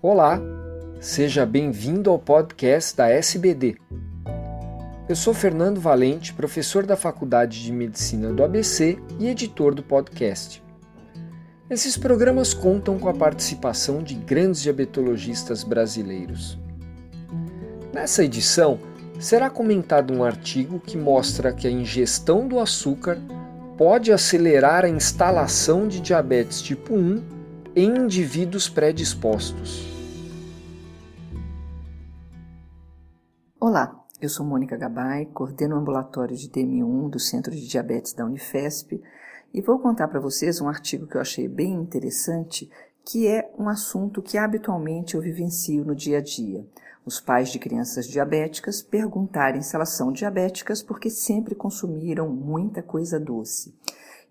Olá, seja bem-vindo ao podcast da SBD. Eu sou Fernando Valente, professor da Faculdade de Medicina do ABC e editor do podcast. Esses programas contam com a participação de grandes diabetologistas brasileiros. Nessa edição, será comentado um artigo que mostra que a ingestão do açúcar pode acelerar a instalação de diabetes tipo 1 em indivíduos predispostos. Olá, eu sou Mônica Gabay, coordeno o ambulatório de DM1 do Centro de Diabetes da Unifesp e vou contar para vocês um artigo que eu achei bem interessante, que é um assunto que habitualmente eu vivencio no dia a dia os pais de crianças diabéticas perguntarem se elas são diabéticas porque sempre consumiram muita coisa doce.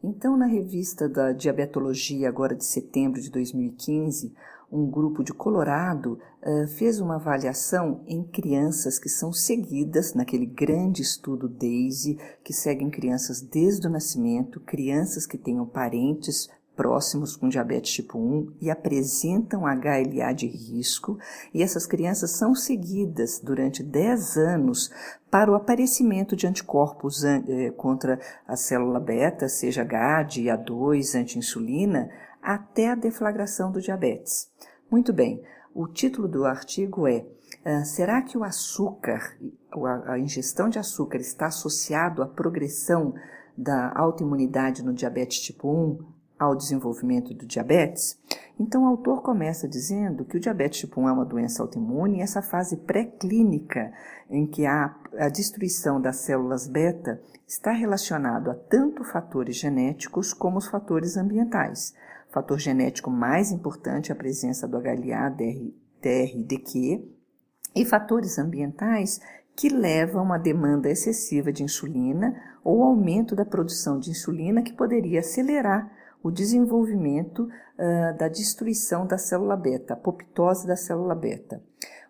Então, na revista da Diabetologia, agora de setembro de 2015, um grupo de Colorado uh, fez uma avaliação em crianças que são seguidas naquele grande estudo DAISY, que seguem crianças desde o nascimento, crianças que tenham parentes próximos com diabetes tipo 1 e apresentam HLA de risco, e essas crianças são seguidas durante 10 anos para o aparecimento de anticorpos eh, contra a célula beta, seja GAD, A2, anti-insulina, até a deflagração do diabetes. Muito bem, o título do artigo é ah, Será que o açúcar, a ingestão de açúcar está associado à progressão da autoimunidade no diabetes tipo 1? Ao desenvolvimento do diabetes? Então, o autor começa dizendo que o diabetes tipo 1 é uma doença autoimune e essa fase pré-clínica, em que há a destruição das células beta, está relacionado a tanto fatores genéticos como os fatores ambientais. O fator genético mais importante é a presença do HLA, DR, DRDQ, e fatores ambientais que levam a demanda excessiva de insulina ou aumento da produção de insulina que poderia acelerar o desenvolvimento uh, da destruição da célula beta, apoptose da célula beta.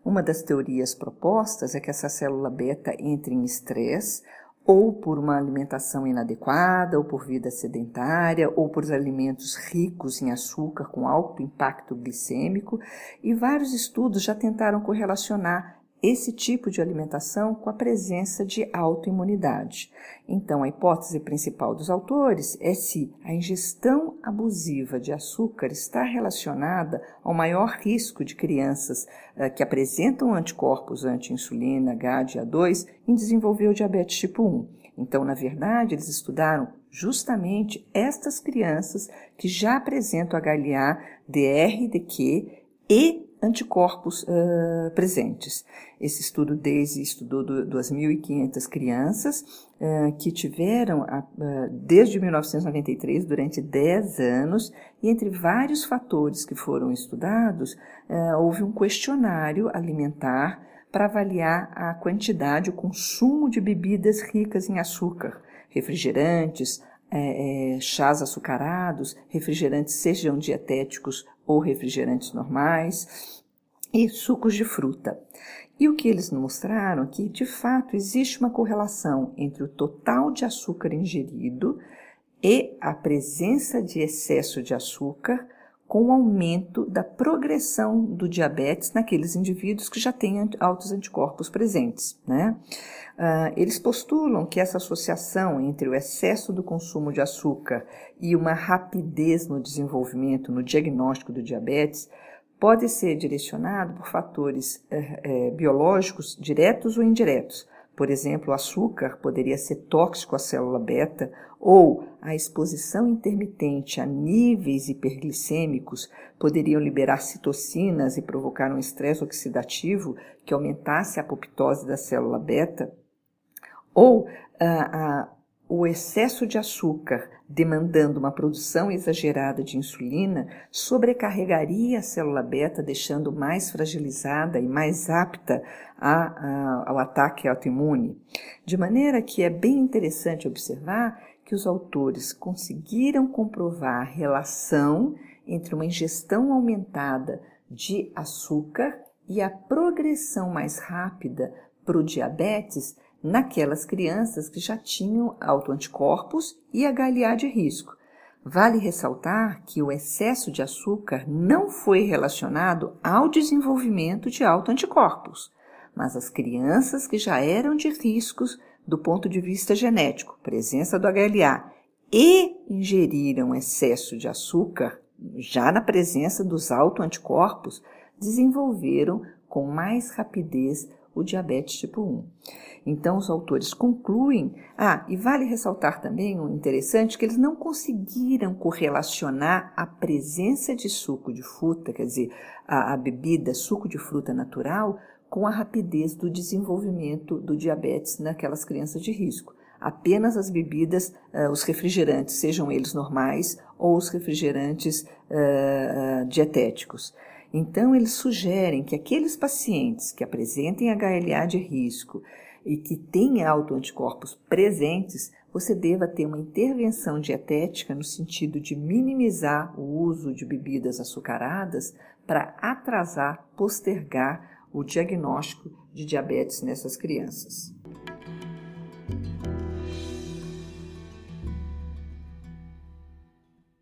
Uma das teorias propostas é que essa célula beta entre em estresse ou por uma alimentação inadequada, ou por vida sedentária, ou por alimentos ricos em açúcar com alto impacto glicêmico, e vários estudos já tentaram correlacionar esse tipo de alimentação com a presença de autoimunidade. Então, a hipótese principal dos autores é se a ingestão abusiva de açúcar está relacionada ao maior risco de crianças uh, que apresentam anticorpos anti-insulina, GAD, A2, em desenvolver o diabetes tipo 1. Então, na verdade, eles estudaram justamente estas crianças que já apresentam HLA, DR, DQ e anticorpos uh, presentes. Esse estudo DAISY estudou 2.500 crianças uh, que tiveram, uh, desde 1993, durante 10 anos, e entre vários fatores que foram estudados, houve um questionário alimentar para avaliar a quantidade, o consumo de bebidas ricas em açúcar, refrigerantes, é, é, chás açucarados, refrigerantes sejam dietéticos ou refrigerantes normais e sucos de fruta. E o que eles mostraram é que, de fato, existe uma correlação entre o total de açúcar ingerido e a presença de excesso de açúcar com o aumento da progressão do diabetes naqueles indivíduos que já têm altos anticorpos presentes. Né? Uh, eles postulam que essa associação entre o excesso do consumo de açúcar e uma rapidez no desenvolvimento, no diagnóstico do diabetes, pode ser direcionado por fatores eh, eh, biológicos diretos ou indiretos, por exemplo, o açúcar poderia ser tóxico à célula beta ou a exposição intermitente a níveis hiperglicêmicos poderiam liberar citocinas e provocar um estresse oxidativo que aumentasse a apoptose da célula beta. Ou a, a o excesso de açúcar, demandando uma produção exagerada de insulina, sobrecarregaria a célula beta, deixando mais fragilizada e mais apta a, a, ao ataque autoimune. De maneira que é bem interessante observar que os autores conseguiram comprovar a relação entre uma ingestão aumentada de açúcar e a progressão mais rápida para o diabetes naquelas crianças que já tinham autoanticorpos e HLA de risco. Vale ressaltar que o excesso de açúcar não foi relacionado ao desenvolvimento de autoanticorpos, mas as crianças que já eram de riscos do ponto de vista genético, presença do HLA, e ingeriram excesso de açúcar, já na presença dos autoanticorpos, desenvolveram com mais rapidez o diabetes tipo 1. Então, os autores concluem. Ah, e vale ressaltar também um interessante que eles não conseguiram correlacionar a presença de suco de fruta, quer dizer, a, a bebida suco de fruta natural, com a rapidez do desenvolvimento do diabetes naquelas crianças de risco. Apenas as bebidas, uh, os refrigerantes, sejam eles normais ou os refrigerantes uh, uh, dietéticos. Então, eles sugerem que aqueles pacientes que apresentem HLA de risco e que têm autoanticorpos presentes, você deva ter uma intervenção dietética no sentido de minimizar o uso de bebidas açucaradas para atrasar, postergar o diagnóstico de diabetes nessas crianças.